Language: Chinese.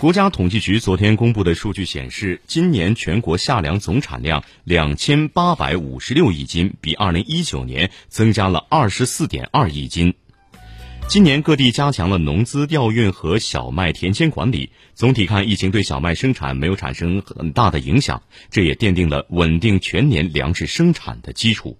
国家统计局昨天公布的数据显示今年全国夏粮总产量两千八百五十六亿斤比二零一九年增加了二十四点二亿斤。今年各地加强了农资调运和小麦田间管理总体看疫情对小麦生产没有产生很大的影响这也奠定了稳定全年粮食生产的基础。